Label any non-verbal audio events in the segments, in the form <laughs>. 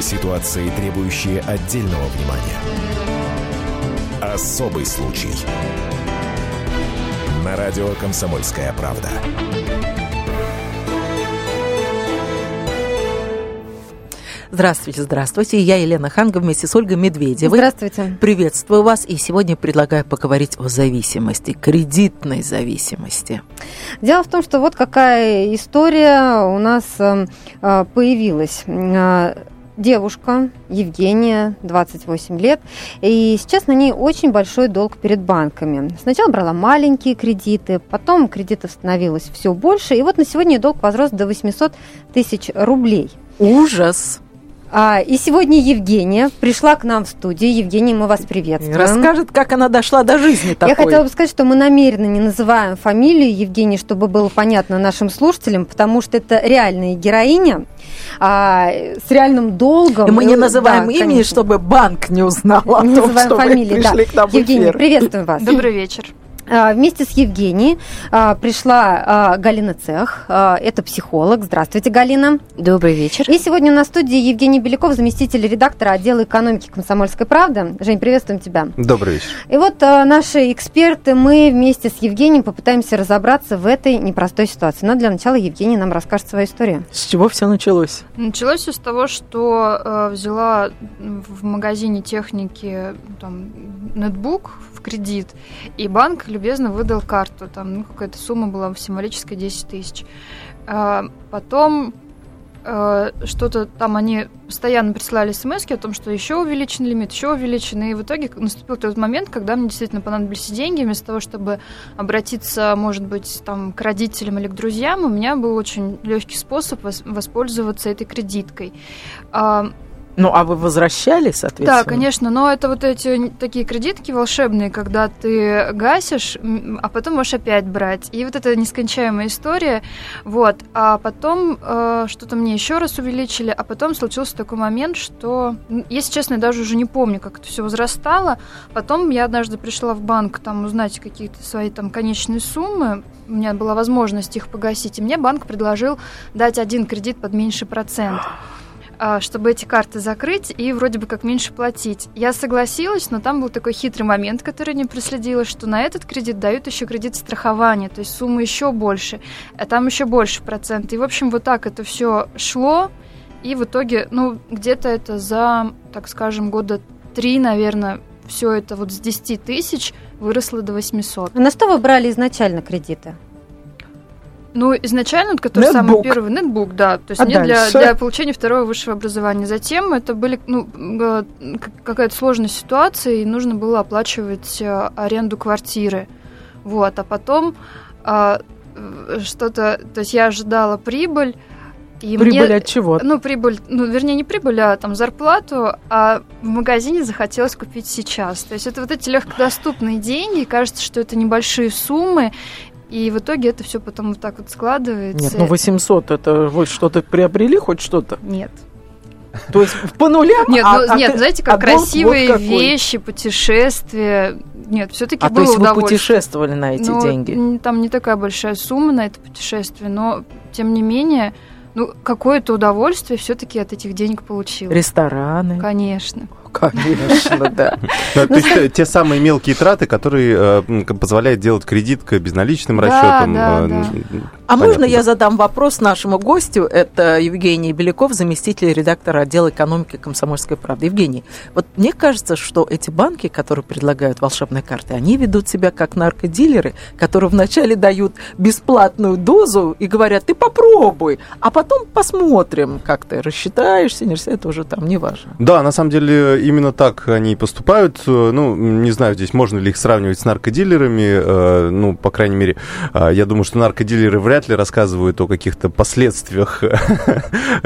Ситуации, требующие отдельного внимания. Особый случай. На радио «Комсомольская правда». Здравствуйте, здравствуйте. Я Елена Ханга вместе с Ольгой Медведевой. Здравствуйте. Приветствую вас. И сегодня предлагаю поговорить о зависимости, кредитной зависимости. Дело в том, что вот какая история у нас э, э, появилась э, девушка Евгения, 28 лет, и сейчас на ней очень большой долг перед банками. Сначала брала маленькие кредиты, потом кредитов становилось все больше, и вот на сегодня долг возрос до 800 тысяч рублей. Ужас! А, и сегодня Евгения пришла к нам в студию. Евгения, мы вас приветствуем. Расскажет, как она дошла до жизни такой. Я хотела бы сказать, что мы намеренно не называем фамилию Евгении, чтобы было понятно нашим слушателям, потому что это реальная героиня а, с реальным долгом. И мы не называем да, имени, конечно. чтобы банк не узнал о не том, называем что фамилии, вы пришли да. к нам в Евгения, эфир. приветствуем вас. Добрый вечер. А, Вместе с Евгенией а, пришла а, Галина Цех, а, это психолог. Здравствуйте, Галина. Добрый вечер. И сегодня на студии Евгений Беляков, заместитель редактора отдела экономики «Комсомольской правды». Жень, приветствуем тебя. Добрый вечер. И вот наши эксперты, мы вместе с Евгением попытаемся разобраться в этой непростой ситуации. Но для начала Евгений нам расскажет свою историю. С чего все началось? Началось все с того, что э, взяла в магазине техники там, нетбук в кредит, и банк любезно выдал карту. Там ну, какая-то сумма была символическая 10 тысяч. А, потом э, что-то там они постоянно присылали смс о том, что еще увеличен лимит, еще увеличен. И в итоге наступил тот момент, когда мне действительно понадобились деньги, вместо того, чтобы обратиться, может быть, там, к родителям или к друзьям, у меня был очень легкий способ вос- воспользоваться этой кредиткой. А, Ну, а вы возвращали, соответственно? да, конечно, но это вот эти такие кредитки волшебные, когда ты гасишь, а потом можешь опять брать. И вот это нескончаемая история. Вот. А потом э, что-то мне еще раз увеличили, а потом случился такой момент, что, если честно, я даже уже не помню, как это все возрастало. Потом я однажды пришла в банк там узнать какие-то свои там конечные суммы. У меня была возможность их погасить. И мне банк предложил дать один кредит под меньший процент чтобы эти карты закрыть и вроде бы как меньше платить. Я согласилась, но там был такой хитрый момент, который не проследила, что на этот кредит дают еще кредит страхования, то есть сумма еще больше, а там еще больше процент. И, в общем, вот так это все шло, и в итоге, ну, где-то это за, так скажем, года три, наверное, все это вот с 10 тысяч выросло до 800. А на что вы брали изначально кредиты? Ну, изначально, который Нетбук. самый первый, нетбук, да, то есть А не для, дальше? для получения второго высшего образования. Затем это были, ну, э, какая-то сложная ситуация, и нужно было оплачивать э, аренду квартиры. Вот, а потом а, э, что-то, то есть я ожидала прибыль, и Прибыль мне, от чего? ну, прибыль, ну, вернее, не прибыль, а там зарплату, а в магазине захотелось купить сейчас. То есть это вот эти легкодоступные деньги, кажется, что это небольшие суммы, и в итоге это все потом вот так вот складывается. Нет, ну 800, это вы что-то приобрели, хоть что-то? Нет. То есть по нулям? Нет, а- ну, а нет, к- знаете, а как вот красивые какой. вещи, путешествия. Нет, все-таки А то было есть вы путешествовали на эти Ну, деньги? Там не такая большая сумма на это путешествие, но тем не менее, ну, какое-то удовольствие все-таки от этих денег получил. Рестораны? Конечно. Конечно, да. Ну, то есть э, те самые мелкие траты, которые э, к- позволяют делать кредит безналичным Да, расчетом. да, э, м, А можно я да. задам вопрос нашему гостю? Это Евгений Беляков, заместитель редактора отдела экономики «Комсомольской правды». Евгений, вот мне кажется, что эти банки, которые предлагают волшебные карты, они ведут себя как наркодилеры, которые вначале дают бесплатную дозу и говорят, ты попробуй, а потом посмотрим, как ты рассчитаешься, не рассчитаешься, это уже там не важно. Да, на самом деле именно так они и поступают. Э, Ну, не знаю, здесь можно ли их сравнивать с наркодилерами. э, Ну, по крайней мере, э, я думаю, что наркодилеры вряд ли рассказывают о каких-то последствиях <laughs>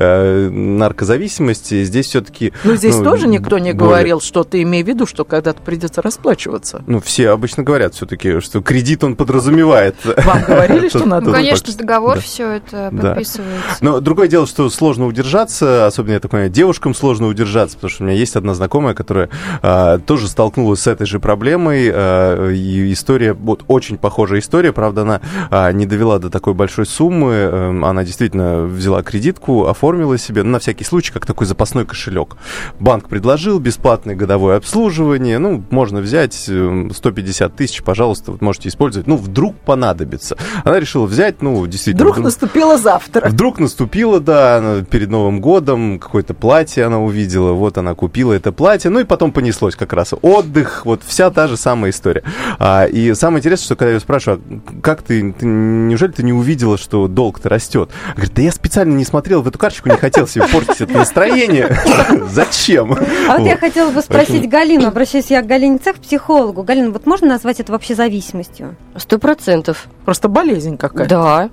наркозависимости. Здесь все-таки... Но здесь тоже никто не более- говорил, что ты имей в виду, что когда-то придется расплачиваться. Ну, все обычно говорят все-таки, что кредит он подразумевает. Вам говорили, <laughs> что надо? Ну, конечно, договор все это подписывается. Но другое дело, что сложно удержаться, особенно, я так понимаю, девушкам сложно удержаться, потому что у меня есть одна знакомая, которая а, тоже столкнулась с этой же проблемой. И история, вот очень похожая история, правда, она а, не довела до такой большой суммы. А, она действительно взяла кредитку, оформила себе, ну, на всякий случай, как такой запасной кошелек. Банк предложил бесплатное годовое обслуживание, ну, можно взять 150 э, тысяч, пожалуйста, вот можете использовать, ну, вдруг понадобится. Она решила взять, ну, действительно... Вдруг наступило завтра. Вдруг наступило, да, перед Новым годом, какое-то платье она увидела, вот она купила это платье, ну, и потом понеслось как раз отдых, вот вся та же самая история. А, и самое интересное, что когда я спрашиваю, а как ты, ты, неужели ты не увидела, что долг-то растет? Говорит, да я специально не смотрел в эту карточку, не хотел себе портить это настроение. <laughs> Зачем? А вот я хотела бы спросить Галину, обращаюсь я к Галине Цех, психологу. Галина, вот можно назвать это вообще зависимостью? Сто процентов. Просто болезнь какая-то. Да.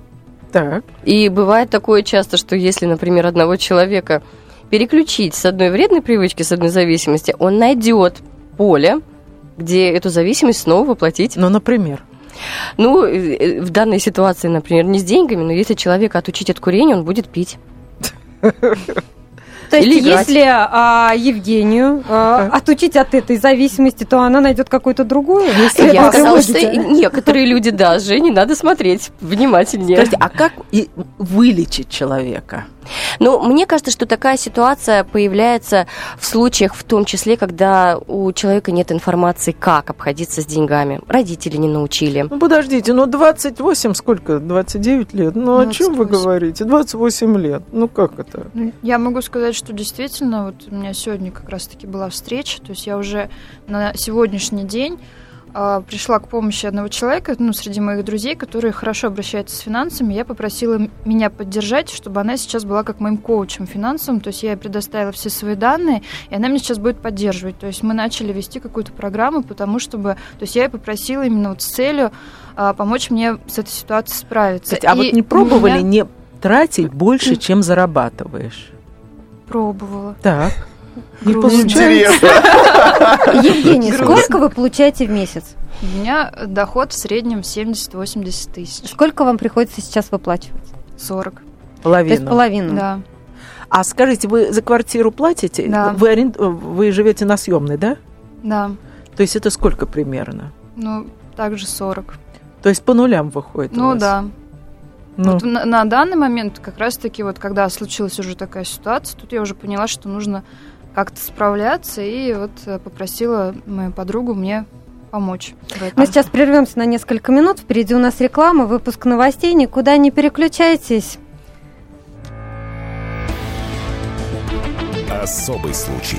Так. И бывает такое часто, что если, например, одного человека переключить с одной вредной привычки, с одной зависимости, он найдет поле, где эту зависимость снова воплотить. Ну, например? Ну, э, э, в данной ситуации, например, не с деньгами, но если человека отучить от курения, он будет пить. То есть, Или если а, Евгению а, отучить от этой зависимости, то она найдет какую-то другую? Если Я сказала, что некоторые люди даже не надо смотреть внимательнее. Скажите, а как и вылечить человека? Ну, мне кажется, что такая ситуация появляется в случаях, в том числе, когда у человека нет информации, как обходиться с деньгами. Родители не научили. Ну, подождите, ну 28, сколько? 29 лет? Ну, 28. о чем вы говорите? 28 лет. Ну, как это? Ну, я могу сказать, что действительно, вот у меня сегодня как раз-таки была встреча, то есть я уже на сегодняшний день пришла к помощи одного человека, ну, среди моих друзей, который хорошо обращается с финансами. Я попросила меня поддержать, чтобы она сейчас была как моим коучем финансовым. То есть я ей предоставила все свои данные, и она меня сейчас будет поддерживать. То есть мы начали вести какую-то программу, потому чтобы... То есть я ей попросила именно вот с целью а, помочь мне с этой ситуацией справиться. Кстати, а вот не пробовали меня... не тратить больше, чем зарабатываешь? Пробовала. Так. Не получается. <laughs> Евгений, сколько вы получаете в месяц? У меня доход в среднем 70-80 тысяч. Сколько вам приходится сейчас выплачивать? 40. Половину. То есть половину? Да. А скажите, вы за квартиру платите? Да. Вы, аренд... вы живете на съемной, да? Да. То есть это сколько примерно? Ну, также 40. То есть по нулям выходит? Ну да. Ну. Вот на, на данный момент, как раз-таки, вот когда случилась уже такая ситуация, тут я уже поняла, что нужно как-то справляться, и вот э, попросила мою подругу мне помочь. Мы сейчас прервемся на несколько минут. Впереди у нас реклама, выпуск новостей. Никуда не переключайтесь. Особый случай.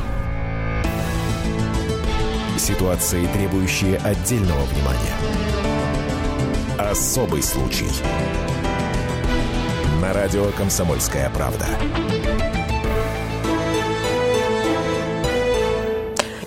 Ситуации, требующие отдельного внимания. Особый случай. На радио «Комсомольская правда».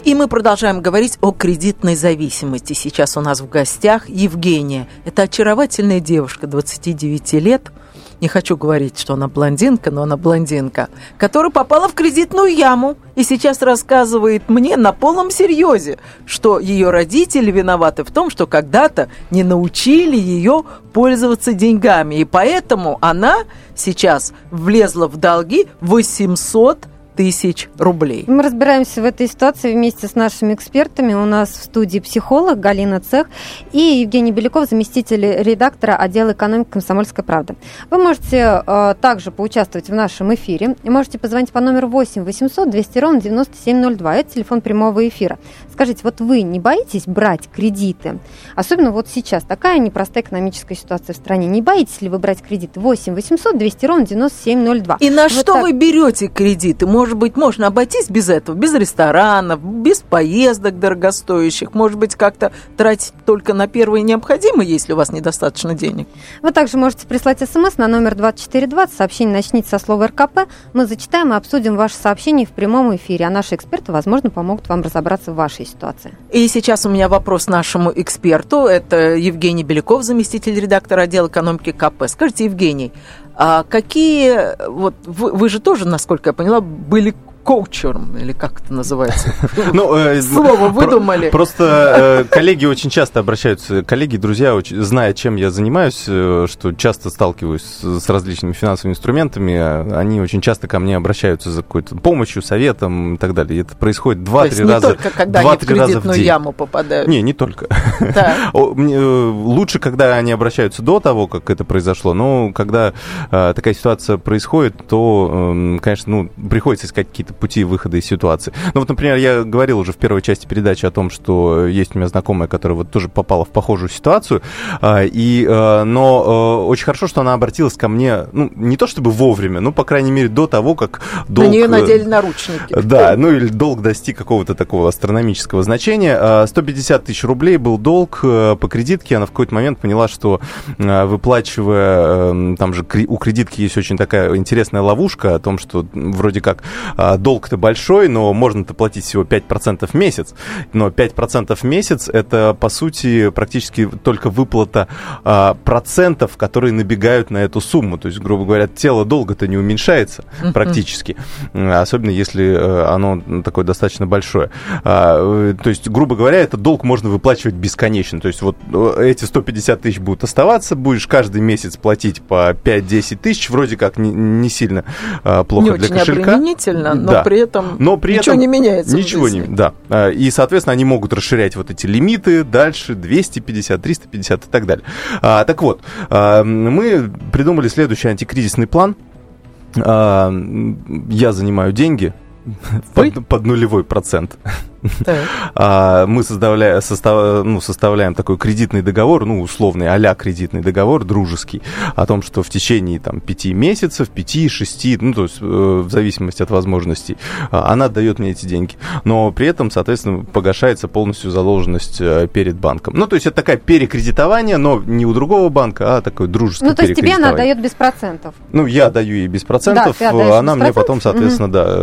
И мы продолжаем говорить о кредитной зависимости. Сейчас у нас в гостях Евгения. Это очаровательная девушка, 29 лет – не хочу говорить, что она блондинка, но она блондинка, которая попала в кредитную яму и сейчас рассказывает мне на полном серьезе, что ее родители виноваты в том, что когда-то не научили ее пользоваться деньгами. И поэтому она сейчас влезла в долги 800 тысяч рублей. Мы разбираемся в этой ситуации вместе с нашими экспертами. У нас в студии психолог Галина Цех и Евгений Беляков, заместитель редактора отдела экономики «Комсомольская правда». Вы можете э, также поучаствовать в нашем эфире. И можете позвонить по номеру 8 800 200 ровно 9702. Это телефон прямого эфира. Скажите, вот вы не боитесь брать кредиты? Особенно вот сейчас такая непростая экономическая ситуация в стране. Не боитесь ли вы брать кредиты? 8 800 200 ровно 9702. И на вот что так... вы берете кредиты? может быть, можно обойтись без этого, без ресторанов, без поездок дорогостоящих, может быть, как-то тратить только на первые необходимые, если у вас недостаточно денег. Вы также можете прислать смс на номер 2420. Сообщение начните со слова РКП. Мы зачитаем и обсудим ваши сообщения в прямом эфире, а наши эксперты, возможно, помогут вам разобраться в вашей ситуации. И сейчас у меня вопрос нашему эксперту. Это Евгений Беляков, заместитель редактора отдела экономики КП. Скажите, Евгений, а какие, вот вы, вы же тоже, насколько я поняла, были коучером, или как это называется? <laughs> Ну, э, <laughs> Слово выдумали. Просто э, коллеги очень часто обращаются, коллеги, друзья, зная, чем я занимаюсь, э, что часто сталкиваюсь с, различными финансовыми инструментами, э, они очень часто ко мне обращаются за какой-то помощью, советом и так далее. Это происходит два-три раза. Не только когда они в кредитную яму попадают. Не, не только. <laughs> Лучше, когда они обращаются до того, как это произошло, но когда такая ситуация происходит, то, э, конечно, ну, приходится искать какие-то пути выхода из ситуации. Ну вот, например, я говорил уже в первой части передачи о том, что есть у меня знакомая, которая вот тоже попала в похожую ситуацию, а, и, а, но а, очень хорошо, что она обратилась ко мне, ну, не то чтобы вовремя, но, по крайней мере, до того, как долг... На нее надели наручники. Да, ну или долг достиг какого-то такого астрономического значения. 150 тысяч рублей был долг по кредитке, она в какой-то момент поняла, что выплачивая, там же у кредитки есть очень такая интересная ловушка о том, что вроде как долг-то большой, но можно-то платить всего 5% в месяц. Но 5% в месяц это, по сути, практически только выплата а, процентов, которые набегают на эту сумму. То есть, грубо говоря, тело долга-то не уменьшается практически. Особенно если э, оно такое достаточно большое. А, э, то есть, грубо говоря, этот долг можно выплачивать бесконечно. То есть, вот э, эти 150 тысяч будут оставаться, будешь каждый месяц платить по 5-10 тысяч, вроде как не, не сильно а, плохо не для очень кошелька. но да. при этом но при ничего этом не меняется. Ничего не, да. А, и, соответственно, они могут расширять вот эти лимиты дальше 250, 350 и так далее. А, так вот, а, мы придумали следующий антикризисный план. А, я занимаю деньги под, под нулевой процент. <laughs> А, мы составляем, состав, ну, составляем такой кредитный договор, ну, условный а кредитный договор, дружеский, о том, что в течение там, пяти месяцев, пяти, шести, ну, то есть э, в зависимости от возможностей, а, она дает мне эти деньги. Но при этом, соответственно, погашается полностью задолженность э, перед банком. Ну, то есть это такое перекредитование, но не у другого банка, а такое дружеское Ну, то есть тебе она дает без процентов? Ну, я даю ей без процентов, да, она мне потом, соответственно, угу. да,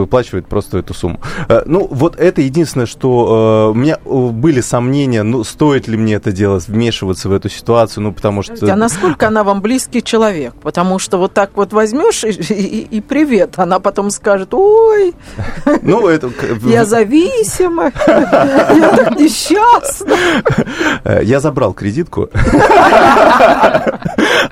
выплачивает просто эту сумму. Ну, вот это единственное, что э, у меня э, были сомнения, ну, стоит ли мне это делать, вмешиваться в эту ситуацию, ну, потому что... А насколько она вам близкий человек? Потому что вот так вот возьмешь и, и, и привет, она потом скажет, ой, <laughs> ну, это... я зависима, <laughs> я так несчастна. Э, <laughs> я забрал кредитку.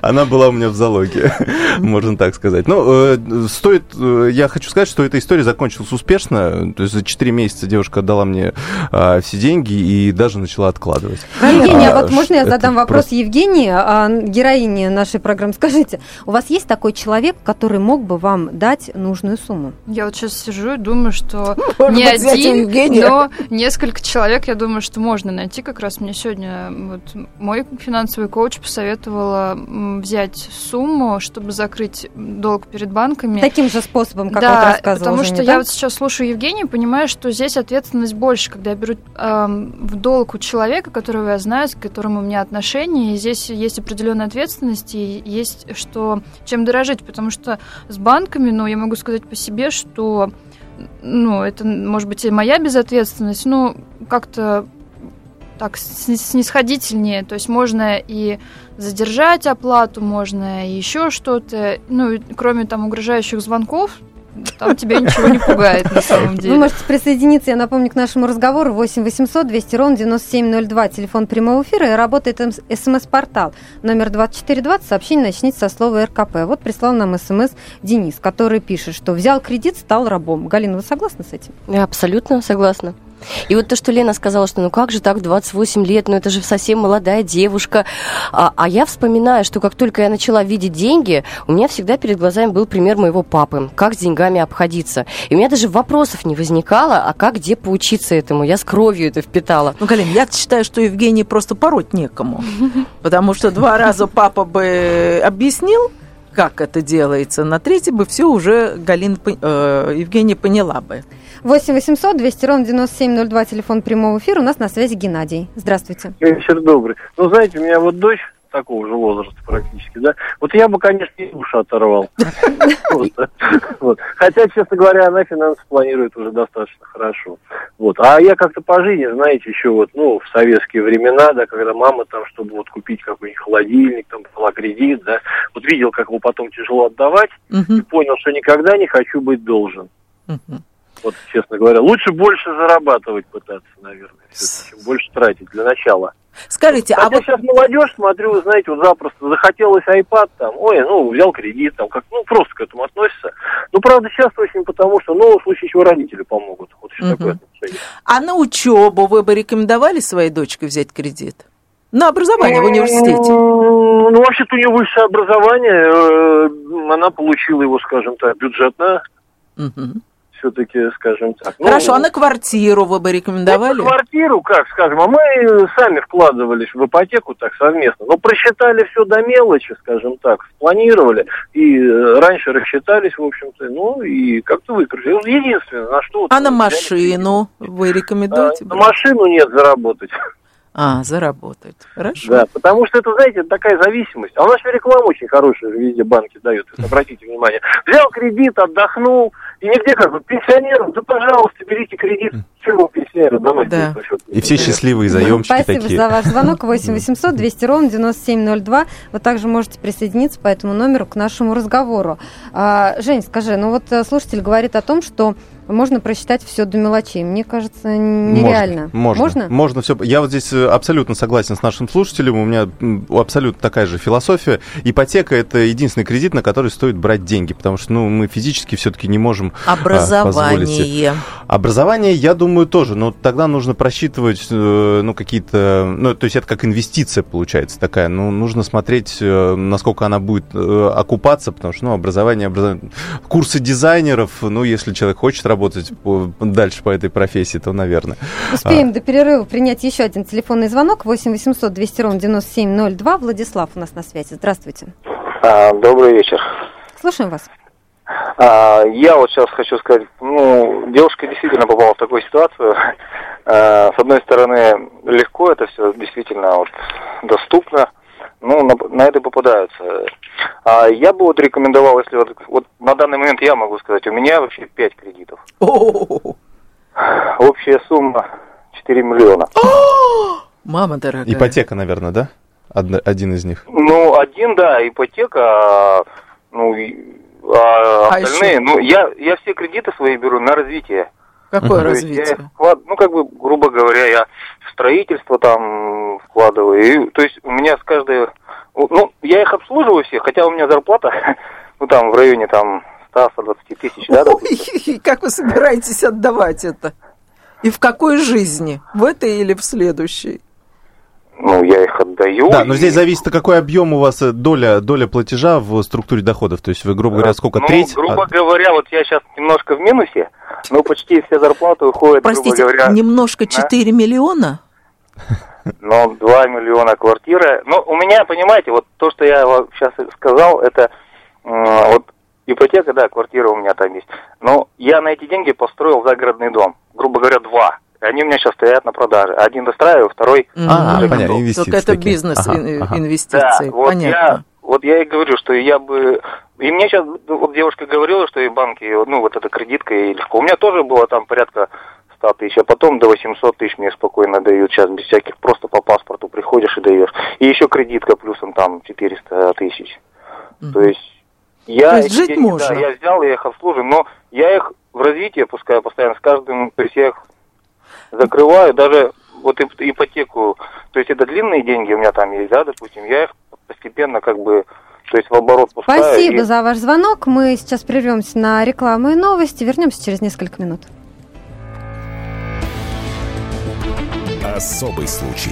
Она была у меня в залоге, можно так сказать. Ну, э, стоит, я хочу сказать, что эта история закончилась успешно. То есть за 4 месяца девушка отдала мне а, все деньги и даже начала откладывать. Евгения, а, вот можно я задам вопрос просто... Евгении, а, героине нашей программы? Скажите, у вас есть такой человек, который мог бы вам дать нужную сумму? Я вот сейчас сижу и думаю, что Может не один, но несколько человек, я думаю, что можно найти. Как раз мне сегодня вот, мой финансовый коуч посоветовала взять сумму, чтобы закрыть долг перед банками. Таким же способом, как да, вот рассказывала потому что Женя, я вот сейчас слушаю Евгению, понимаю, что здесь ответственность больше, когда я беру э, в долг у человека, которого я знаю, с которым у меня отношения, и здесь есть определенная ответственность, и есть что чем дорожить, потому что с банками, ну, я могу сказать по себе, что ну, это, может быть, и моя безответственность, но как-то так снисходительнее, то есть можно и задержать оплату, можно и еще что-то, ну, кроме там угрожающих звонков, там тебя ничего не пугает на самом деле. Вы можете присоединиться, я напомню, к нашему разговору 8 800 200 ровно 9702, телефон прямого эфира, и работает смс-портал номер 2420, сообщение начните со слова РКП. Вот прислал нам смс Денис, который пишет, что взял кредит, стал рабом. Галина, вы согласны с этим? Я абсолютно согласна. И вот то, что Лена сказала, что ну как же так, 28 лет, ну это же совсем молодая девушка. А, а я вспоминаю, что как только я начала видеть деньги, у меня всегда перед глазами был пример моего папы, как с деньгами обходиться. И у меня даже вопросов не возникало, а как, где поучиться этому. Я с кровью это впитала. Ну, Галин, я считаю, что Евгений просто пороть некому. <laughs> Потому что два раза папа бы объяснил, как это делается. На третий бы все уже Галина, пон- э, Евгения поняла бы. 8 800 200 ровно 9702, телефон прямого эфира. У нас на связи Геннадий. Здравствуйте. Вечер добрый. Ну, знаете, у меня вот дочь такого же возраста практически, да. Вот я бы, конечно, и уши оторвал. <laughs> Хотя, честно говоря, она финансы планирует уже достаточно хорошо. Вот. А я как-то по жизни, знаете, еще вот, ну, в советские времена, да, когда мама там, чтобы вот купить какой-нибудь холодильник, там, брала кредит, да, вот видел, как его потом тяжело отдавать, и понял, что никогда не хочу быть должен. Вот, честно говоря. Лучше больше зарабатывать пытаться, наверное, чем больше тратить для начала. Скажите, а Хотя вот сейчас молодежь, смотрю, вы знаете, вот запросто захотелось iPad, там, ой, ну, взял кредит, там, как, ну, просто к этому относится. Ну, правда, часто очень потому, что, ну, в случае чего родители помогут. Вот еще Мгм. такое отношение. а на учебу вы бы рекомендовали своей дочке взять кредит? На образование в университете? Ну, вообще-то у нее высшее образование, э, она получила его, скажем так, бюджетно, Мгм. Все-таки, скажем так. Ну, Хорошо, а на квартиру вы бы рекомендовали? Вот на квартиру, как скажем, а мы сами вкладывались в ипотеку так совместно. Но просчитали все до мелочи, скажем так, спланировали. И э, раньше рассчитались, в общем-то, ну и как-то выкрутили. Вот Единственное, на что... вот А на взяли машину вы рекомендуете? А, на машину нет заработать. А, заработает. Хорошо. Да, потому что это, знаете, такая зависимость. А у нас же реклама очень хорошая, везде банки дают, вот обратите внимание. Взял кредит, отдохнул, нигде как бы пенсионерам, да пожалуйста, берите кредит. Чего пенсионеру, давайте. Да. И все счастливые заемщики Спасибо такие. за ваш звонок. 8 800 200 ровно 9702. Вы также можете присоединиться по этому номеру к нашему разговору. А, Жень, скажи, ну вот э, слушатель говорит о том, что можно просчитать все до мелочей. Мне кажется, нереально. Можно, можно. Можно все. Я вот здесь э, абсолютно согласен с нашим слушателем. У меня абсолютно такая же философия. Ипотека это единственный кредит, на который стоит брать деньги, потому что ну, мы физически все-таки не можем а, себе. Образование. Образование, я думаю, тоже, но тогда нужно просчитывать, э, ну, какие-то, ну, то есть это как инвестиция получается такая, ну, нужно смотреть, э, насколько она будет э, окупаться, потому что, ну, образование, образование, курсы дизайнеров, ну, если человек хочет работать дальше по этой профессии, то, наверное. Успеем до перерыва принять еще один телефонный звонок. 8 800 200 ровно 9702. Владислав у нас на связи. Здравствуйте. А, добрый вечер. Слушаем вас. А, я вот сейчас хочу сказать, ну, девушка действительно попала в такую ситуацию. <laughs> А, с одной стороны, легко это все действительно вот, доступно. Ну, на, на это попадаются. А я бы вот рекомендовал, если вот, вот на данный момент я могу сказать, у меня вообще 5 кредитов. Общая сумма 4 миллиона. <gasps> Мама дорогая. Ипотека, наверное, да? Одна- один из них. Ну, один, да, ипотека, а, ну, а А остальные, еще? ну, я, я все кредиты свои беру на развитие. Какое То есть я развитие? вклад- ну, как бы, грубо говоря, я в строительство там вкладываю. И, то есть у меня с каждой... Ну, я их обслуживаю всех, хотя у меня зарплата, <laughs> ну, там, в районе, там, 100-120 тысяч, да. Ой, <laughs> как вы собираетесь отдавать это? И в какой жизни? В этой или в следующей? Ну, я их отдаю. Да, но и- здесь зависит, какой объем у вас э, доля, доля платежа в структуре доходов. То есть вы, грубо говоря, сколько, ну, треть? грубо А, говоря, вот я сейчас немножко в минусе, но почти вся зарплата уходит, Простите, грубо говоря, немножко <laughs> 4 миллиона? Ну, 2 миллиона квартира. Ну, у меня, понимаете, вот то, что я сейчас сказал, это м, вот ипотека, да, квартира у меня там есть. Но я на эти деньги построил загородный дом. Грубо говоря, два. Они у меня сейчас стоят на продаже. Один достраиваю, второй... А, Мгм. понятно, инвестиции Только это такие. бизнес Ага, ин- ага. Да, инвестиции. вот я, Понятно. вот я и говорю, что я бы... И мне сейчас, вот девушка говорила, что и банки, ну, вот эта кредитка и легко. У меня тоже было там порядка 100 тысяч, а потом до 800 тысяч мне спокойно дают сейчас, без всяких, просто по паспорту приходишь и даешь. И еще кредитка плюсом там 400 тысяч. То есть я То есть жить деньги, можно? Да, я взял, я их обслуживаю, но я их в развитие пускаю постоянно с каждым, то есть я их закрываю, даже вот ип- ипотеку, то есть это длинные деньги у меня там есть, да, допустим, я их постепенно как бы, то есть в оборот пускаю. Спасибо и- за ваш звонок. Мы сейчас прервемся на рекламу и новости. Вернемся через несколько минут. Особый случай.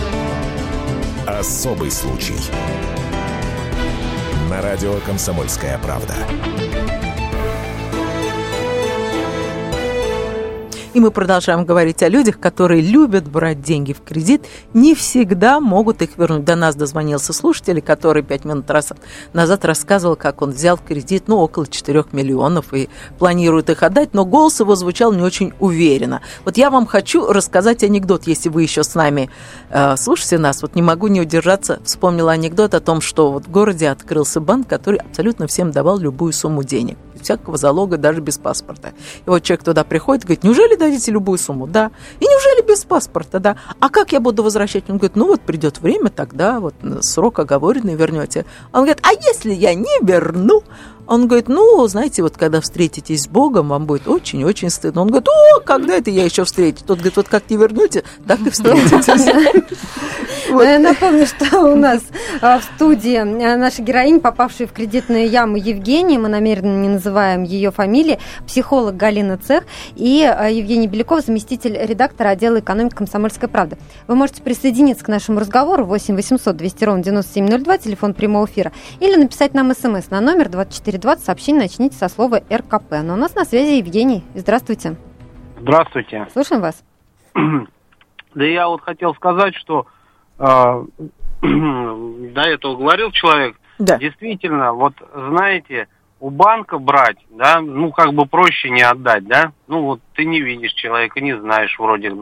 Особый случай. На радио «Комсомольская правда». И мы продолжаем говорить о людях, которые любят брать деньги в кредит, не всегда могут их вернуть. До нас дозвонился слушатель, который пять минут назад рассказывал, как он взял в кредит, ну, около 4 миллионов и планирует их отдать, но голос его звучал не очень уверенно. Вот я вам хочу рассказать анекдот, если вы еще с нами э, слушаете нас. Вот не могу не удержаться, вспомнила анекдот о том, что вот в городе открылся банк, который абсолютно всем давал любую сумму денег всякого залога, даже без паспорта. И вот человек туда приходит, говорит, неужели дадите любую сумму? Да. И неужели без паспорта? Да. А как я буду возвращать? Он говорит, ну вот придет время, тогда вот срок оговоренный вернете. Он говорит, а если я не верну? Он говорит, ну, знаете, вот когда встретитесь с Богом, вам будет очень-очень стыдно. Он говорит, о, когда это я еще встречу? Тот говорит, вот как не вернете, так и встретитесь. <laughs> Я напомню, что у нас а, в студии а, наша героиня, попавшая в кредитную яму Евгения, мы намеренно не называем ее фамилии, психолог Галина Цех и а, Евгений Беляков, заместитель редактора отдела экономики «Комсомольской правды». Вы можете присоединиться к нашему разговору 8 800 200 ровно 9702, телефон прямого эфира, или написать нам смс на номер 2420, сообщение начните со слова РКП. Но у нас на связи Евгений. Здравствуйте. Здравствуйте. Слушаем вас. <clears throat> Да я вот хотел сказать, что а, <clears throat> до этого говорил человек, Да. действительно, вот знаете, у банка брать, да, ну как бы проще не отдать, да, ну вот ты не видишь человека, не знаешь вроде.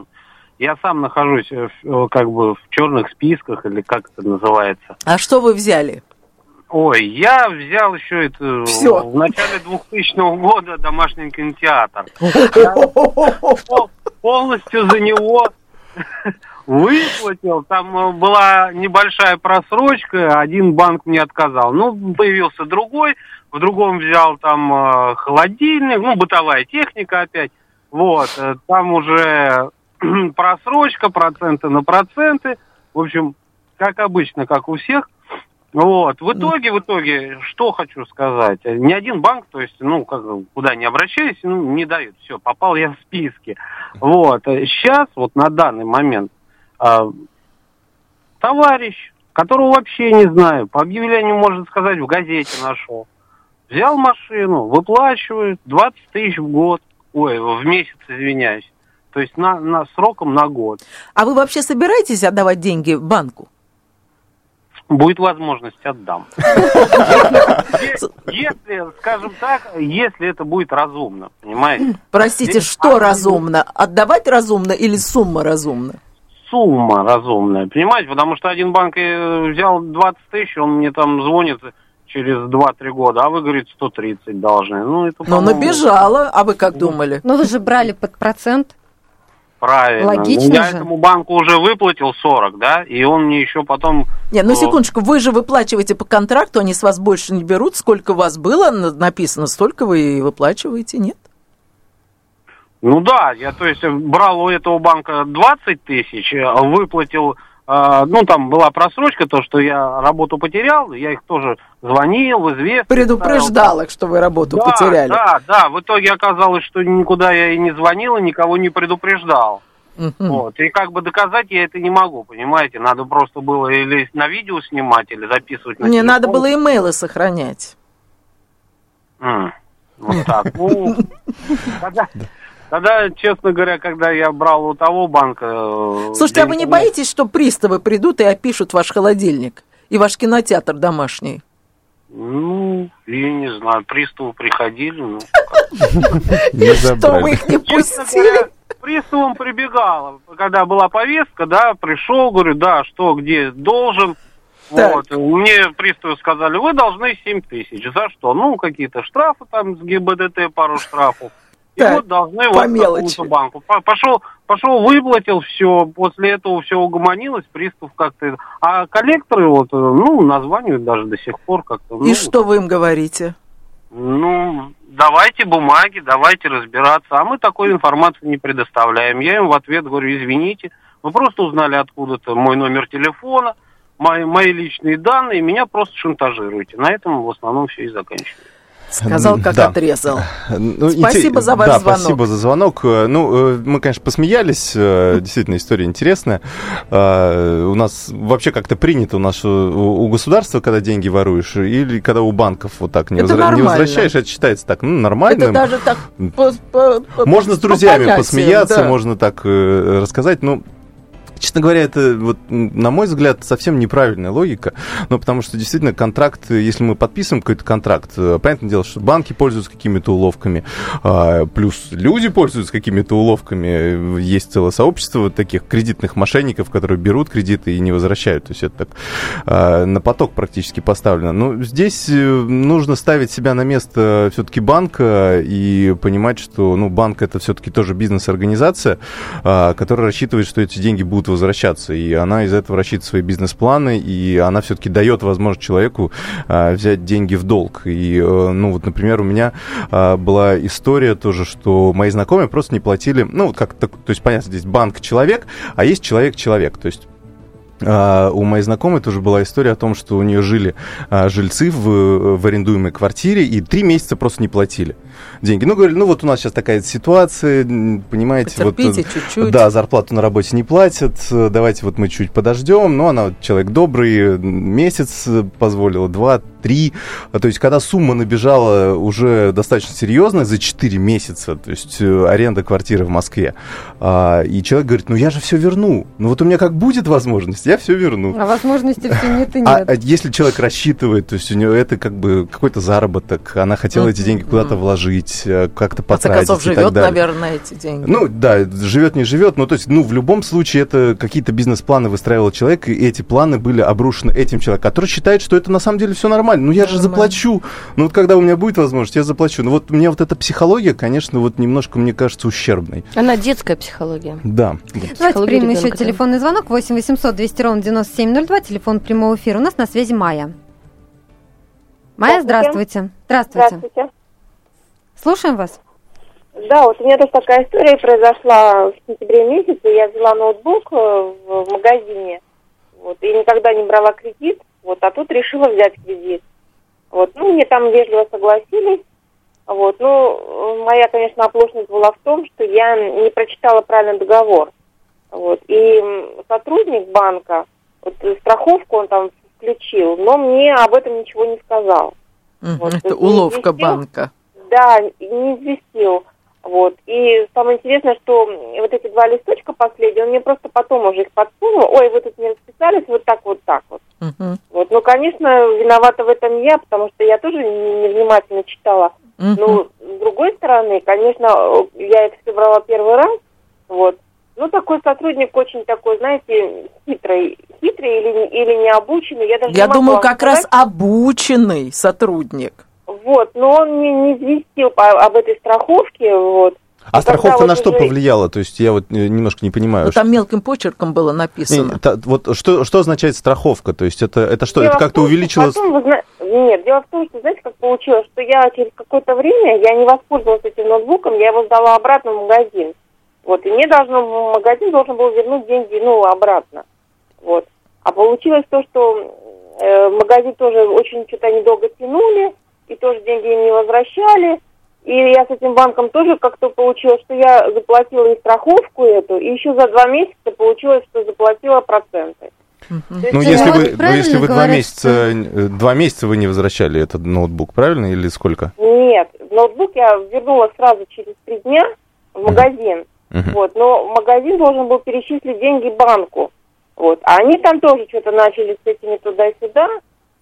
Я сам нахожусь э, в, э, как бы в черных списках или как это называется. А что вы взяли? Ой, я взял еще это Всё. в начале 2000 года домашний кинотеатр. <laughs> Полностью за него выплатил. Там э, была небольшая просрочка, один банк мне отказал. Ну, появился другой, в другом взял там э, холодильник, ну, бытовая техника опять. Вот, э, там уже <clears throat> просрочка, проценты на проценты. В общем, как обычно, как у всех. Вот, в итоге, в итоге, что хочу сказать, ни один банк, то есть, ну, как, куда не обращаюсь, ну, не дают, все, попал я в списки. Вот, сейчас, вот на данный момент, а, товарищ, которого вообще не знаю, по объявлению, можно сказать, в газете нашел, взял машину, выплачивает 20 тысяч в год, ой, в месяц, извиняюсь, то есть на, на сроком на год. А вы вообще собираетесь отдавать деньги банку? Будет возможность, отдам. <laughs> Если, скажем так, если это будет разумно, понимаете? Простите, что разумно? Отдавать разумно или сумма разумна? Сумма разумная, понимаете? Потому что один банк э, взял 20 тысяч, он мне там звонит через 2-3 года, а вы, говорит, 130 должны. Ну, это, Но набежала, а вы как думали? Но вы же брали под процент. Правильно. Логично я же. этому банку уже выплатил 40, да, и он мне еще потом... Не, ну секундочку, вы же выплачиваете по контракту, они с вас больше не берут, сколько у вас было на- написано, столько вы и выплачиваете, нет? Ну да, я то есть брал у этого банка 20 тысяч, э, выплатил, ну там была просрочка, то, что я работу потерял, я их тоже звонил, в известность. Предупреждал их, что вы работу да, потеряли. Да, да, в итоге оказалось, что никуда я и не звонил, и никого не предупреждал. Вот. И как бы доказать я это не могу, понимаете? Надо просто было или на видео снимать, или записывать на Мне надо телефон. было имейлы сохранять. М, Вот так. Ну, <laughs> тогда, честно говоря, когда я брал у того банка... э, Слушайте, а вы не боитесь, что приставы придут и опишут ваш холодильник и ваш кинотеатр домашний? Ну, я не знаю, приставы приходили, ну... Не <laughs> Что вы их не пустили? приставом прибегала. Когда была повестка, да, пришел, говорю, да, что, где, должен. Так. Вот. Мне приставы сказали, вы должны 7 тысяч. За что? Ну, какие-то штрафы там с ГИБДД, пару штрафов. Так, вот должны по мелочи. банку. По- Пошел, пошел, выплатил все, после этого все угомонилось, пристав как-то... А коллекторы вот, э, ну, названивают даже до сих пор как-то. И ну, что вы им говорите? Ну, давайте бумаги, давайте разбираться. А мы такой информации не предоставляем. Я им в ответ говорю, извините, вы просто узнали откуда-то мой номер телефона, мои, мои личные данные, и меня просто шантажируете. На этом в основном все и заканчивается. Сказал, как Да. отрезал. Ну, Спасибо инте- за ваш да, звонок. спасибо за звонок. Э, Ну, э, мы, конечно, посмеялись. э, Действительно, история интересная. Э, У нас вообще как-то принято у нас э, у государства, когда деньги воруешь, или когда у банков вот так не, возра- не возвращаешь, это считается так, ну, нормально. Это даже так... по- по- по- Можно с по друзьями понятиям, посмеяться, да. можно так э, рассказать, но Честно говоря, это, вот, на мой взгляд, совсем неправильная логика. Ну, потому что действительно контракт, если мы подписываем какой-то контракт, э, понятное дело, что банки пользуются какими-то уловками, а, плюс люди пользуются какими-то уловками. Есть целое сообщество вот таких кредитных мошенников, которые берут кредиты и не возвращают. То есть это так а, на поток практически поставлено. Но здесь э, нужно ставить себя на место все-таки банка и понимать, что ну, банк это все-таки тоже бизнес-организация, а, которая рассчитывает, что эти деньги будут возвращаться. И она из этого рассчитывает свои бизнес-планы, и она все-таки дает возможность человеку а, взять деньги в долг. И, э, ну, вот, например, у меня а, была история тоже, что мои знакомые просто не платили, ну, вот как то то есть, понятно, здесь банк-человек, а есть человек-человек. То есть а, у моей знакомой тоже была история о том, что у нее жили а, жильцы в, в арендуемой квартире и три месяца просто не платили деньги. Ну, говорили, ну вот у нас сейчас такая ситуация, понимаете, Потерпите вот, чуть-чуть. да, зарплату на работе не платят, давайте вот мы чуть подождем. Ну, она вот человек добрый, месяц позволила, два, три. То есть, когда сумма набежала уже достаточно серьезная за 4 месяца, то есть э, аренда квартиры в Москве, а, и человек говорит, ну я же все верну. Ну вот у меня как будет возможность, я все верну. А возможности все нет и А, нет. а если человек рассчитывает, то есть у него это как бы какой-то заработок, она хотела эти деньги куда-то вложить, э, как-то В конце потратить концов, и так живет, далее. наверное, эти деньги. Ну, да, живет, не живет, но то есть, ну, в любом случае, это какие-то бизнес-планы выстраивал человек, и эти планы были обрушены этим человеком, который считает, что это на самом деле все нормально. Ну, я же заплачу. Ну, вот когда у меня будет возможность, я заплачу. Ну, вот мне вот эта психология, конечно, вот немножко, мне кажется, ущербной. Она детская психология. Да. Давайте Психология примем еще да. телефонный звонок 8 800 200 ровно 9702, телефон прямого эфира. У нас на связи Майя. Майя, здравствуйте. Здравствуйте. Здравствуйте. Слушаем вас. Да, вот у меня тоже такая история произошла в сентябре месяце. Я взяла ноутбук э, в магазине, вот, и никогда не брала кредит, вот, а тут решила взять кредит. Вот, ну, мне там вежливо согласились, вот, ну, э, моя, конечно, оплошность была в том, что я не прочитала правильно договор, вот, и сотрудник банка, вот, э, страховку он там включил, но мне об этом ничего не сказал. Мгм, вот, Это уловка известил. банка. Да, не известил. Вот. И самое интересное, что вот эти два листочка последние, он мне просто потом уже их подсунул. Ой, вы тут не расписались, вот так, вот так вот. Мгм. Вот. Ну, конечно, виновата в этом я, потому что я тоже не- невнимательно читала. Мгм. Ну, с другой стороны, конечно, я это все брала первый раз. Вот. Ну, такой сотрудник очень такой, знаете, хитрый. Хитрый или, или необученный. Я, даже Я не думаю, как сказать. раз обученный сотрудник. Вот, но он мне не известил по- об этой страховке, вот. А И страховка на вот что уже- повлияла? То есть я вот э, немножко не понимаю. Ну, там мелким почерком было Не, написано. та- вот что, что означает страховка? То есть это, это что? Дело это как-то увеличилось... потом зна- Нет, дело в том, что, знаете, как получилось, что я через какое-то время, я не воспользовалась этим ноутбуком, я его сдала обратно в магазин. Вот, и мне должно, магазин должен был вернуть деньги, ну, обратно. Вот. А получилось то, что э, магазин тоже очень что-то недолго тянули, и тоже деньги им не возвращали. И я с этим банком тоже как-то получилось, что я заплатила и страховку эту, и еще за два месяца получилось, что заплатила проценты. Ну, если вы, ну, если вы два месяца, э, два месяца вы не возвращали этот ноутбук, правильно, или сколько? Нет, ноутбук я вернула сразу через три дня в магазин. Мгм. Вот, но магазин должен был перечислить деньги банку. Вот. А они там тоже что-то начали с этими туда-сюда.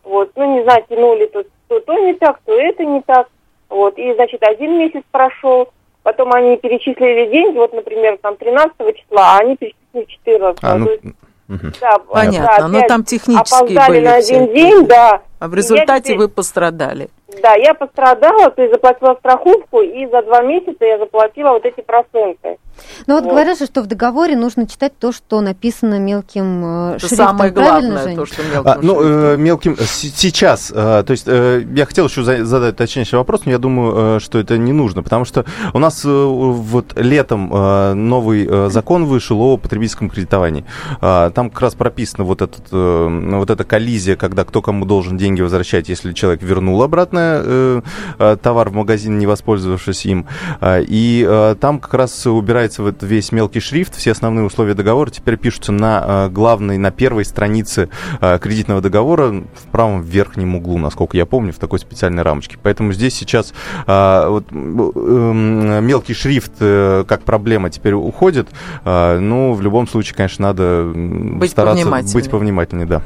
Вот, ну, не знаю, тянули то, то, то не так, то это не так. Вот, и, значит, один месяц прошел, потом они перечислили деньги, вот, например, там 13 числа, а они перечислили 14 А, ну, То есть, мгм. да, Понятно, да, но там технические опоздали были на все один эти. день, да. А в результате теперь- вы пострадали. Да, я пострадала, то есть заплатила страховку, и за два месяца я заплатила вот эти проценты. Ну вот, вот. говорят же, что в договоре нужно читать то, что написано мелким э, шрифтом. Самое главное, Правильно, то, что мелким а, Ну, э, мелким э, сейчас. Э, то есть э, я хотел еще задать точнейший вопрос, но я думаю, э, что это не нужно, потому что у нас э, вот летом э, новый э, закон вышел о потребительском кредитовании. Э, там как раз прописано вот, этот, э, вот эта коллизия, когда кто кому должен деньги возвращать, если человек вернул обратно э, э, товар в магазин, не воспользовавшись им. Э, и э, там как раз убирается вот весь мелкий шрифт, все основные условия договора теперь пишутся на э, главной, на первой странице э, кредитного договора в правом верхнем углу, насколько я помню, в такой специальной рамочке. Поэтому здесь сейчас э, вот, мелкий шрифт как проблема теперь уходит. Ну, в любом случае, конечно, надо быть стараться быть повнимательнее, да.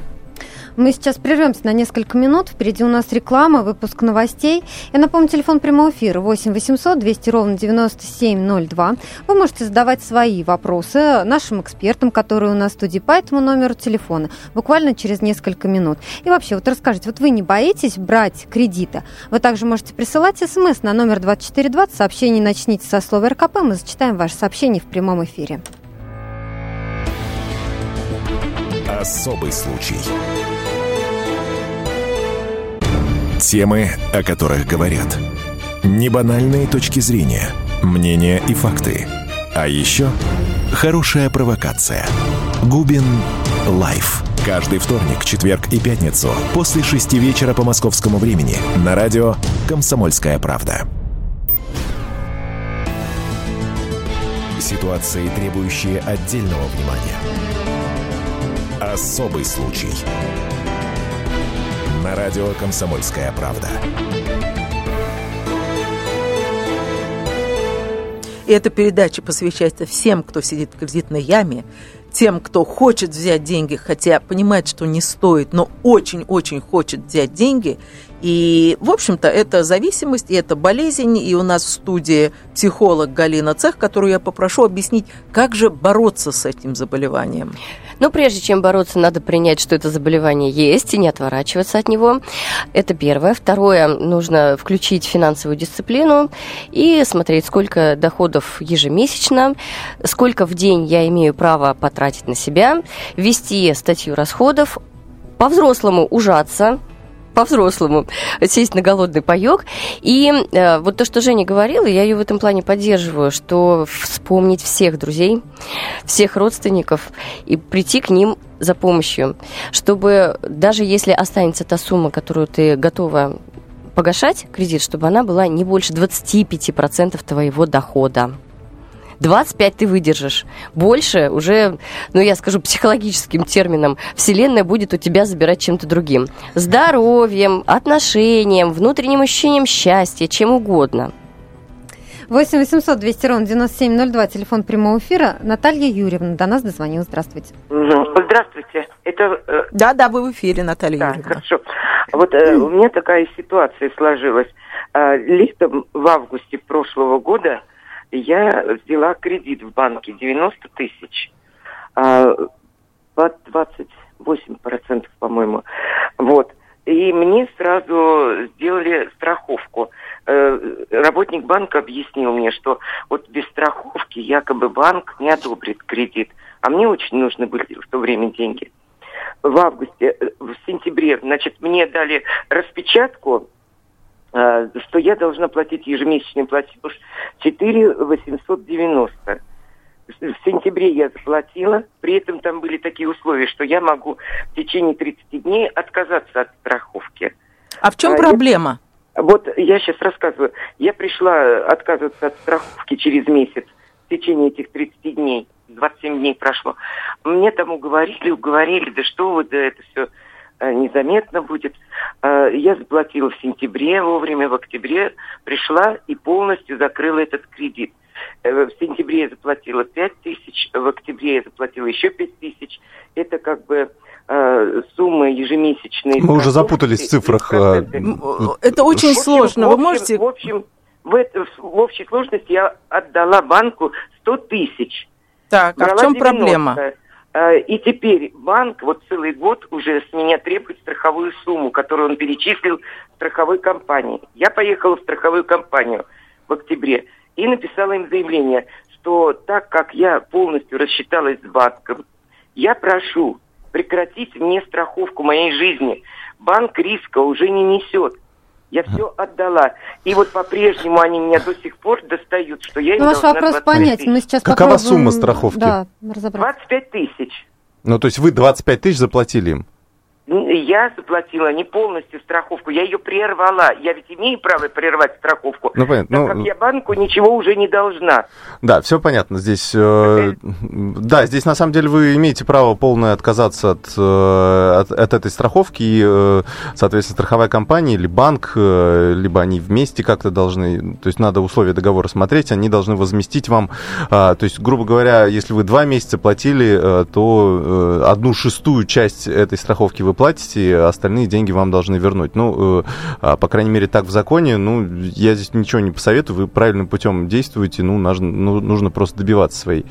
Мы сейчас прервемся на несколько минут. Впереди у нас реклама, выпуск новостей. Я напомню, телефон прямого эфира 8 800 200 ровно 9702. Вы можете задавать свои вопросы нашим экспертам, которые у нас в студии, по этому номеру телефона, буквально через несколько минут. И вообще, вот расскажите, вот вы не боитесь брать кредиты? Вы также можете присылать смс на номер 2420, сообщение начните со слова РКП, мы зачитаем ваше сообщение в прямом эфире. Особый случай. Темы, о которых говорят. Небанальные точки зрения, мнения и факты. А еще хорошая провокация. Губин Live. Каждый вторник, четверг и пятницу после шести вечера по московскому времени на радио «Комсомольская правда». Ситуации, требующие отдельного внимания. Особый случай на радио «Комсомольская правда». И эта передача посвящается всем, кто сидит в кредитной яме, тем, кто хочет взять деньги, хотя понимает, что не стоит, но очень-очень хочет взять деньги. И, в общем-то, это зависимость, и это болезнь. И у нас в студии психолог Галина Цех, которую я попрошу объяснить, как же бороться с этим заболеванием. Но прежде чем бороться, надо принять, что это заболевание есть, и не отворачиваться от него. Это первое. Второе, нужно включить финансовую дисциплину и смотреть, сколько доходов ежемесячно, сколько в день я имею право потратить на себя, вести статью расходов, по-взрослому ужаться, по-взрослому сесть на голодный паек. И э, вот то, что Женя говорила, я ее в этом плане поддерживаю, что вспомнить всех друзей, всех родственников и прийти к ним за помощью, чтобы даже если останется та сумма, которую ты готова погашать кредит, чтобы она была не больше 25% твоего дохода. 25 ты выдержишь. Больше уже, ну я скажу психологическим термином, Вселенная будет у тебя забирать чем-то другим. Здоровьем, отношением, внутренним ощущением счастья, чем угодно. 8 800 200 ровно 9702, телефон прямого эфира. Наталья Юрьевна до нас дозвонилась. Здравствуйте. Здравствуйте. Это... Э, да, да, вы в эфире, Наталья да, Юрьевна. хорошо. Вот э, у меня такая ситуация сложилась. Э, летом в августе прошлого года я взяла кредит в банке 90 тысяч а, под 28%, по-моему. Вот. И мне сразу сделали страховку. Э, работник банка объяснил мне, что вот без страховки якобы банк не одобрит кредит. А мне очень нужны были в то время деньги. В августе, э, в сентябре, значит, мне дали распечатку что я должна платить ежемесячный платеж 4 890. В сентябре я заплатила, при этом там были такие условия, что я могу в течение 30 дней отказаться от страховки. А в чем а проблема? Я, вот я сейчас рассказываю. Я пришла отказываться от страховки через месяц в течение этих 30 дней. 27 дней прошло. Мне там уговорили, уговорили, да что вы, да это все Э, незаметно будет. Э, я заплатила в сентябре, вовремя в октябре пришла и полностью закрыла этот кредит. Э, в сентябре я заплатила 5 тысяч, в октябре я заплатила еще 5 тысяч. Это как бы суммы ежемесячные. Мы уже запутались в цифрах. Это очень в общем, сложно. Вы можете... В общем, в, это, в общей сложности я отдала банку 100 тысяч. Так, а в чем 90. проблема? Э, И теперь банк вот целый год уже с меня требует страховую сумму, которую он перечислил страховой компании. Я поехала в страховую компанию в октябре и написала им заявление, что так как я полностью рассчиталась с банком, я прошу прекратить мне страховку моей жизни. Банк риска уже не несет. Я все отдала. И вот по-прежнему они меня до сих пор достают, что я им Ну, ваш должна вопрос 25 понятен. тысяч. Мы сейчас Какова попробуем, сумма страховки? Да, разобраться. 25 тысяч. Ну, то есть вы 25 тысяч заплатили им? Я заплатила не полностью страховку, я ее прервала. Я ведь имею право прервать страховку, Ну, понятно. так Ну, как я банку ничего уже не должна. Да, все понятно. Здесь, э, да, здесь на самом деле вы имеете право полное отказаться от, э, от, от этой страховки. И, э, соответственно, страховая компания или банк, э, либо они вместе как-то должны, то есть надо условия договора смотреть, они должны возместить вам, то есть, грубо говоря, если вы два месяца платили, то одну шестую часть этой страховки вы платите, остальные деньги вам должны вернуть. Ну, э, а, по крайней мере, так в законе. Ну, я здесь ничего не посоветую, вы правильным путем действуете, ну, нужно, ну, нужно просто добиваться своей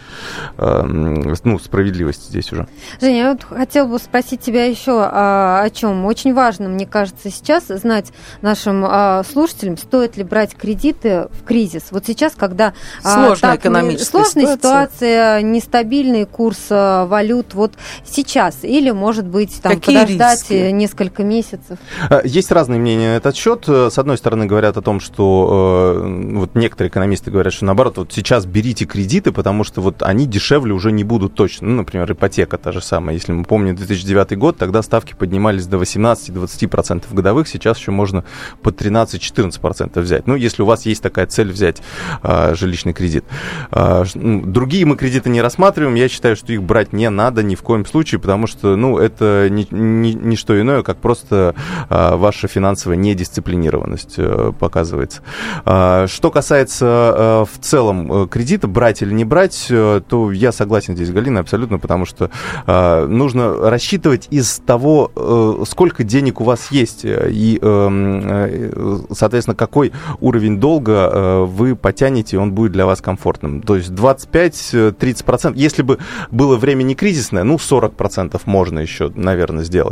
э, ну, справедливости здесь уже. Женя, я вот хотела бы спросить тебя еще а, о чем. Очень важно, мне кажется, сейчас знать нашим а, слушателям, стоит ли брать кредиты в кризис. Вот сейчас, когда а, Сложная так, экономическая сложная ситуация. ситуация, нестабильный курс а, валют, вот сейчас, или, может быть, там Какие подождать риски? э, несколько месяцев. Э, Есть разные мнения на этот счет. Э, С одной стороны, говорят о том, что вот некоторые экономисты говорят, что наоборот, вот сейчас берите кредиты, потому что вот они дешевле уже не будут точно. Ну, например, ипотека та же самая. Если мы помним 2009 год, тогда ставки поднимались до 18-20% годовых, сейчас еще можно по 13-14% взять. Ну, если у вас есть такая цель взять э, жилищный кредит. А, Другие мы кредиты не рассматриваем. Я считаю, что их брать не надо ни в коем случае, потому что, ну, это не, не, что иное, как просто а, ваша финансовая недисциплинированность э, показывается. А, Что касается э, в целом э, кредита, брать или не брать, э, то я согласен здесь с Галиной абсолютно, потому что э, нужно рассчитывать из того, э, сколько денег у вас есть, э, и, эм, э, соответственно, какой уровень долга э, вы потянете, он будет для вас комфортным. То есть 25-30%, если бы было время не кризисное, ну, 40% можно еще, наверное, сделать,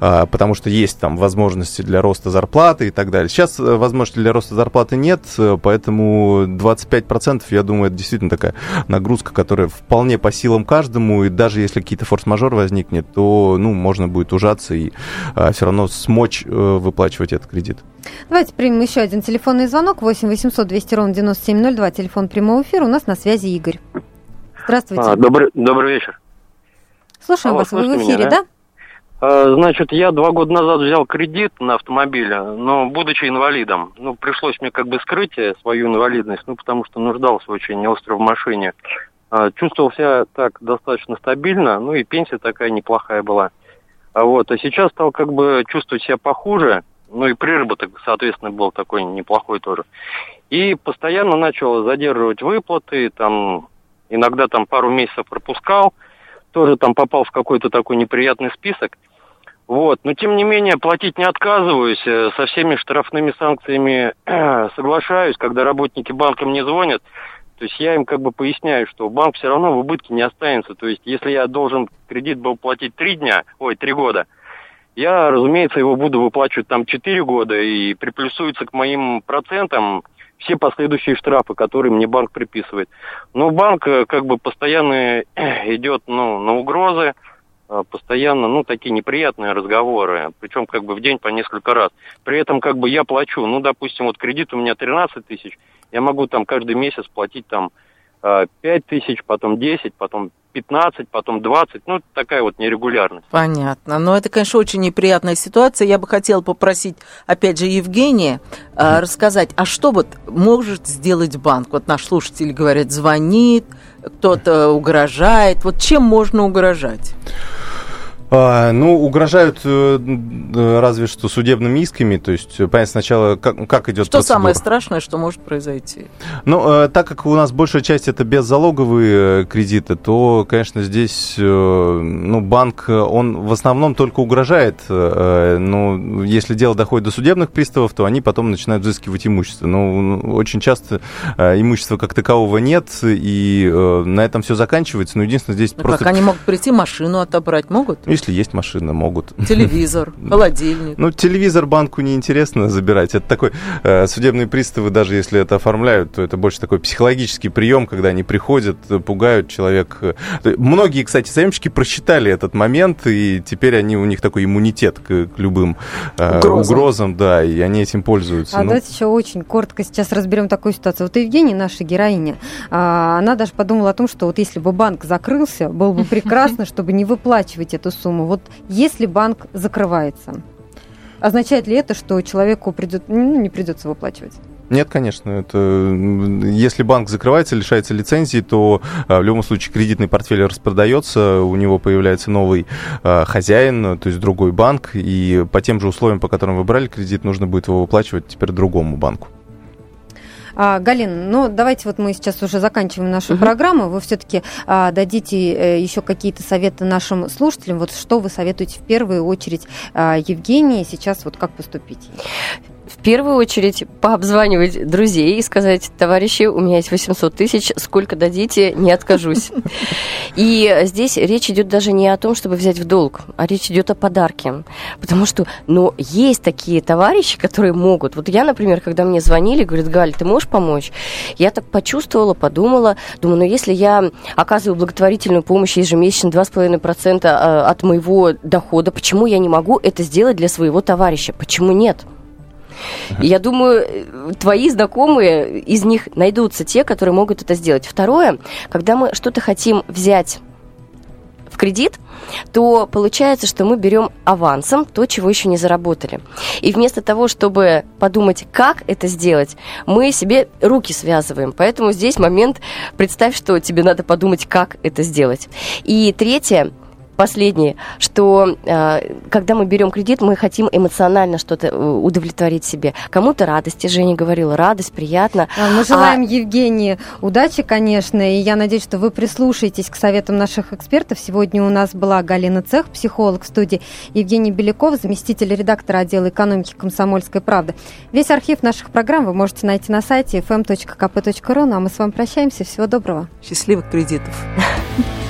А, потому что есть там возможности для роста зарплаты и так далее. Сейчас э, возможностей для роста зарплаты нет, э, поэтому 25%, я думаю, это действительно такая нагрузка, которая вполне по силам каждому, и даже если какие-то форс-мажор возникнет, то, ну, можно будет ужаться и все равно смочь э, выплачивать этот кредит. Давайте примем еще один телефонный звонок. 8 800 200 ровно 9702, телефон прямого эфира. У нас на связи Игорь. Здравствуйте. А, добрый, добрый вечер. Слушаем алло, вас. Вы в эфире, меня, да? А, Значит, я два года назад взял кредит на автомобиль, но будучи инвалидом, ну, пришлось мне как бы скрыть э, свою инвалидность, ну, потому что нуждался очень остро в машине. А, Чувствовал себя так достаточно стабильно, ну, и пенсия такая неплохая была. А вот, а сейчас стал как бы чувствовать себя похуже, ну, и приработок, соответственно, был такой неплохой тоже. И постоянно начал задерживать выплаты, там, иногда там пару месяцев пропускал, тоже там попал в какой-то такой неприятный список. Вот. Но тем не менее платить не отказываюсь, э, со всеми штрафными санкциями соглашаюсь, когда работники банка мне звонят, то есть я им как бы поясняю, что банк все равно в убытке не останется. То есть если я должен кредит был платить три дня, ой, три года, я, разумеется, его буду выплачивать там 4 года, и приплюсуются к моим процентам все последующие штрафы, которые мне банк приписывает. Но банк э, как бы постоянно идет ну, на угрозы, э, постоянно, ну, такие неприятные разговоры, причем как бы в день по несколько раз. При этом как бы я плачу, ну, допустим, вот кредит у меня 13 тысяч, я могу там каждый месяц платить там э, 5 тысяч, потом 10, потом 15, потом 20, ну, такая вот нерегулярность. Понятно. Но это, конечно, очень неприятная ситуация. Я бы хотела попросить, опять же, Евгения э, рассказать, а что вот может сделать банк? Вот наш слушатель, говорит, звонит, кто-то угрожает. Вот чем можно угрожать? А, ну, угрожают э, разве что судебными исками. То есть, понятно, сначала как, как идет Что процедура. самое страшное, что может произойти? Ну, э, так как у нас большая часть это беззалоговые э, кредиты, то, конечно, здесь э, ну, банк, он в основном только угрожает. Э, ну, если дело доходит до судебных приставов, то они потом начинают взыскивать имущество. Но очень часто э, имущества как такового нет, и э, на этом все заканчивается. Но единственное, здесь Ну, просто... Как они могут прийти, машину отобрать? Могут? Если есть машина, могут. Телевизор, <laughs> холодильник. Ну, телевизор банку неинтересно забирать. Это такой, э, судебные приставы, даже если это оформляют, то это больше такой психологический прием, когда они приходят, пугают человек. Многие, кстати, заемщики просчитали этот момент, и теперь они, у них такой иммунитет к, к любым э, Угрозам. угрозам, да, и они этим пользуются. А Ну, давайте еще очень коротко сейчас разберем такую ситуацию. Вот Евгения, наша героиня, а, она даже подумала о том, что вот если бы банк закрылся, было бы прекрасно, <laughs> чтобы не выплачивать эту сумму. Вот если банк закрывается, означает ли это, что человеку придет, ну, не придется выплачивать? Нет, конечно. Это, если банк закрывается, лишается лицензии, то а, в любом случае кредитный портфель распродается, у него появляется новый а, хозяин, то есть другой банк, и по тем же условиям, по которым вы брали кредит, нужно будет его выплачивать теперь другому банку. А, Галина, ну давайте вот мы сейчас уже заканчиваем нашу Мгм. программу. Вы все-таки дадите э, еще какие-то советы нашим слушателям. Вот что вы советуете в первую очередь а, Евгении сейчас вот как поступить? В первую очередь пообзванивать друзей и сказать, товарищи, у меня есть 800 тысяч, сколько дадите, не откажусь. И здесь речь идет даже не о том, чтобы взять в долг, а речь идет о подарке. Потому что, ну, есть такие товарищи, которые могут. Вот я, например, когда мне звонили, говорят, Галь, ты можешь помочь? Я так почувствовала, подумала, думаю, ну, если я оказываю благотворительную помощь ежемесячно 2,5% э, от моего дохода, почему я не могу это сделать для своего товарища? Почему нет? Я думаю, твои знакомые, из них найдутся те, которые могут это сделать. Второе, когда мы что-то хотим взять в кредит, то получается, что мы берем авансом то, чего еще не заработали. И вместо того, чтобы подумать, как это сделать, мы себе руки связываем. Поэтому здесь момент, представь, что тебе надо подумать, как это сделать. И третье, последнее, что э, когда мы берем кредит, мы хотим эмоционально что-то э, удовлетворить себе. Кому-то радость, я Женя говорила, радость, приятно. А, Мы желаем Евгении удачи, конечно, и я надеюсь, что вы прислушаетесь к советам наших экспертов. Сегодня у нас была Галина Цех, психолог в студии, Евгений Беляков, заместитель редактора отдела экономики «Комсомольской правды». Весь архив наших программ вы можете найти на сайте fm.kp.ru. Ну а мы с вами прощаемся. Всего доброго. Счастливых кредитов. <laughs>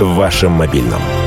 В вашем мобильном.